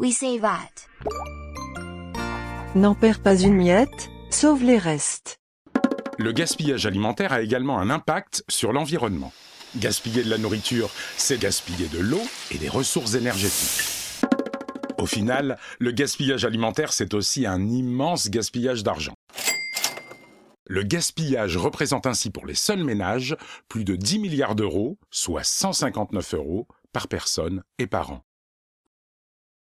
We save at. N'en perds pas une miette, sauve les restes. Le gaspillage alimentaire a également un impact sur l'environnement. Gaspiller de la nourriture, c'est gaspiller de l'eau et des ressources énergétiques. Au final, le gaspillage alimentaire, c'est aussi un immense gaspillage d'argent. Le gaspillage représente ainsi pour les seuls ménages plus de 10 milliards d'euros, soit 159 euros par personne et par an.